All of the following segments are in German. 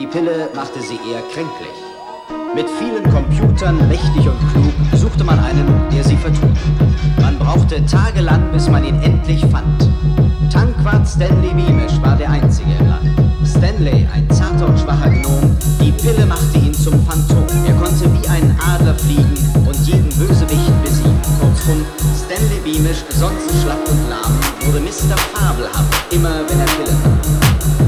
Die Pille machte sie eher kränklich. Mit vielen Computern, mächtig und klug, suchte man einen, der sie vertrug. Man brauchte tagelang, bis man ihn endlich fand. Tankwart Stanley Beamish war der Einzige im Land. Stanley, ein zarter und schwacher Gnom, die Pille machte ihn zum Phantom. Er konnte wie ein Adler fliegen und jeden Bösewicht besiegen. Kurzum, Stanley Beamish, sonst schlapp und lahm, wurde Mr. Fabelhaft, immer wenn er Pille nahm.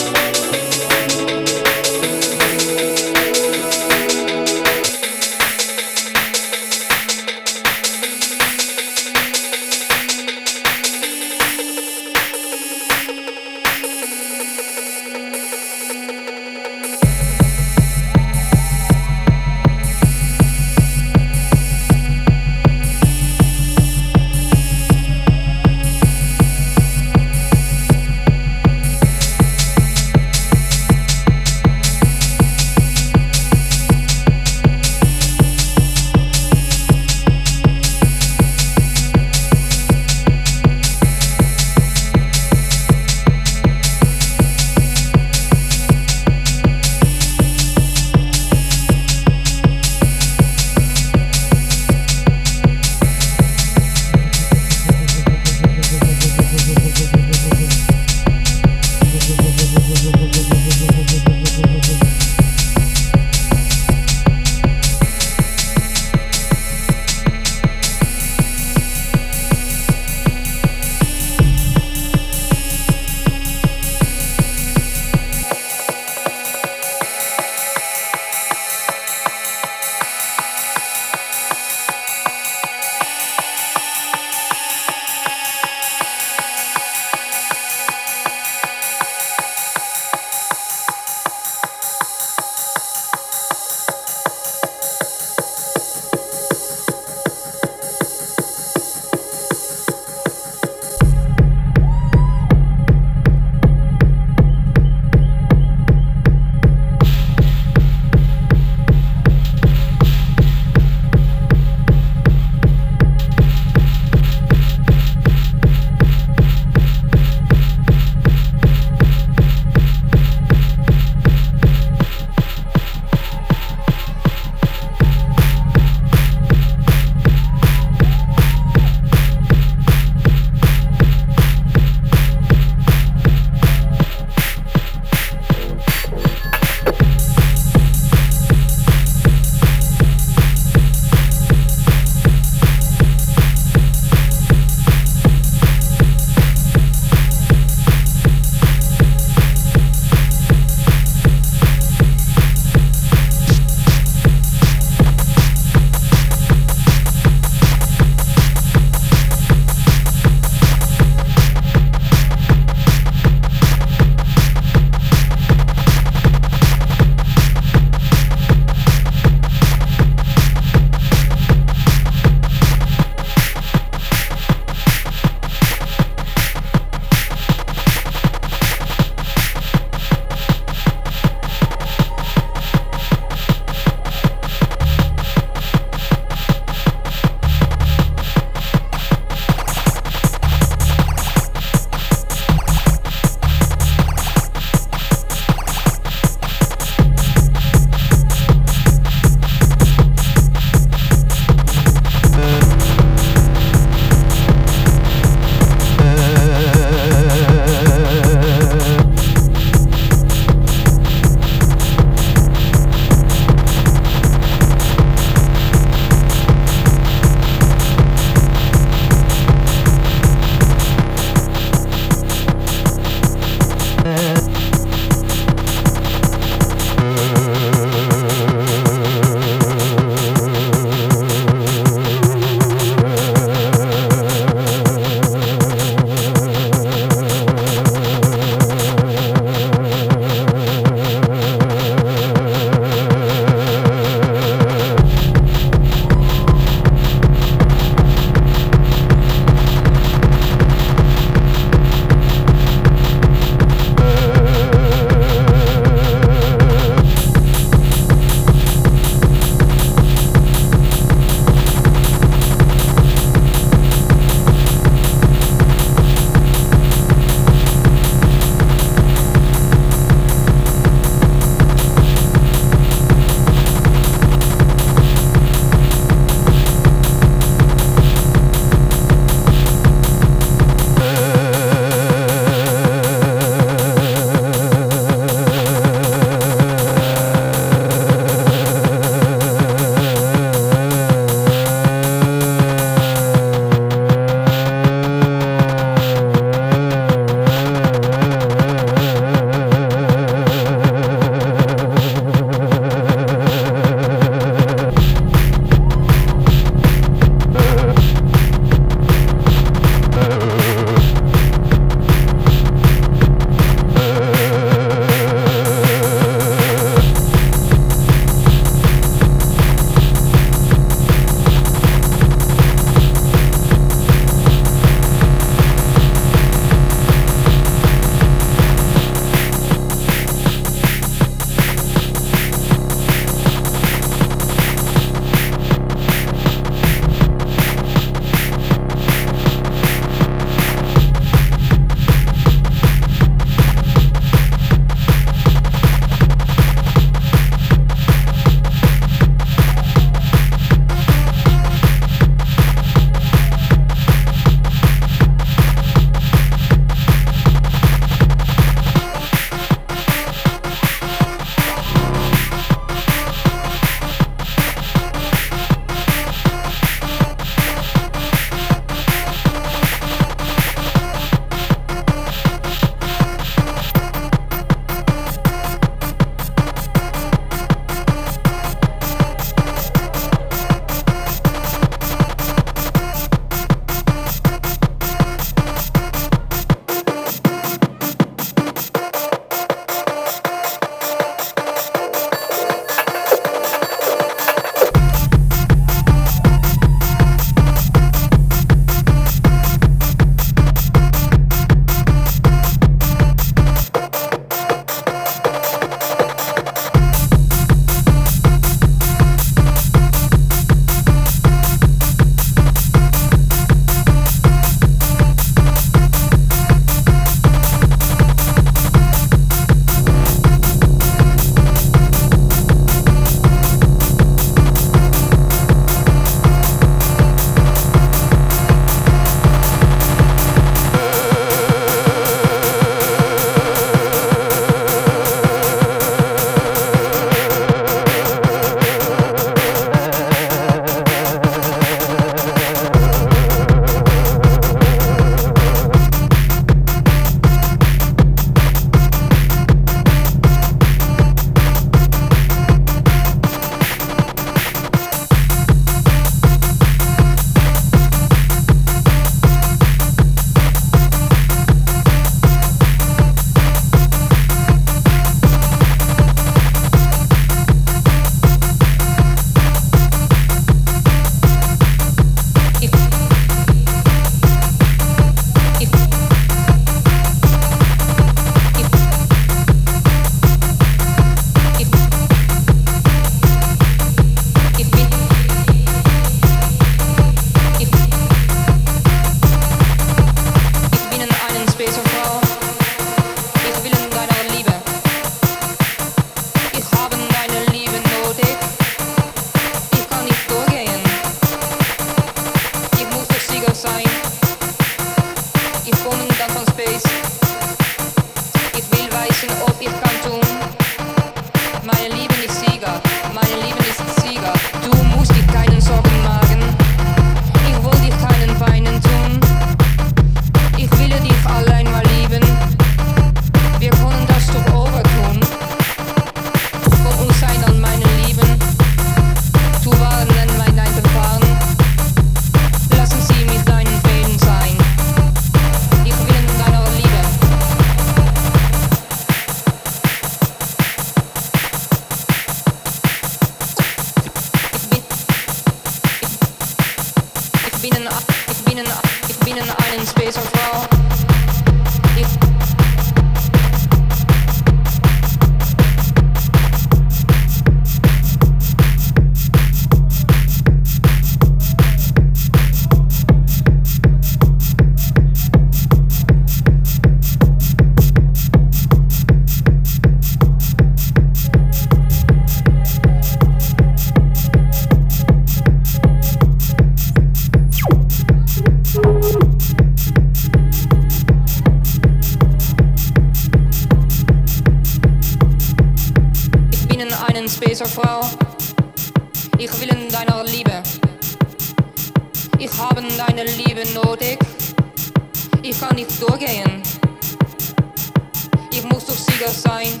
Zugsieger sein.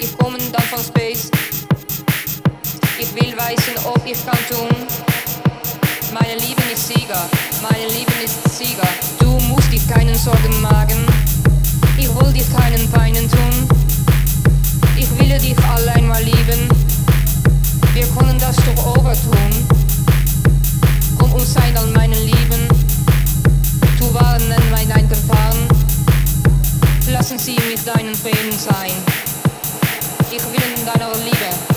Ich komme dann von Space. Ich will weisen, ob ich kann tun. Meine Lieben ist Sieger, meine Lieben ist Sieger. Du musst dich keinen Sorgen machen. Ich will dir keinen Peinen tun. Ich will dich allein mal lieben. Wir können das doch overtun. Um uns sein all meinen Lieben. Du warnen mein Eingefahren lassen sie mit deinen Fäden sein. Ich will in deiner Liebe.